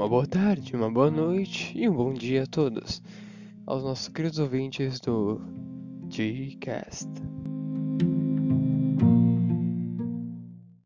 uma boa tarde, uma boa noite e um bom dia a todos, aos nossos queridos ouvintes do G-Cast.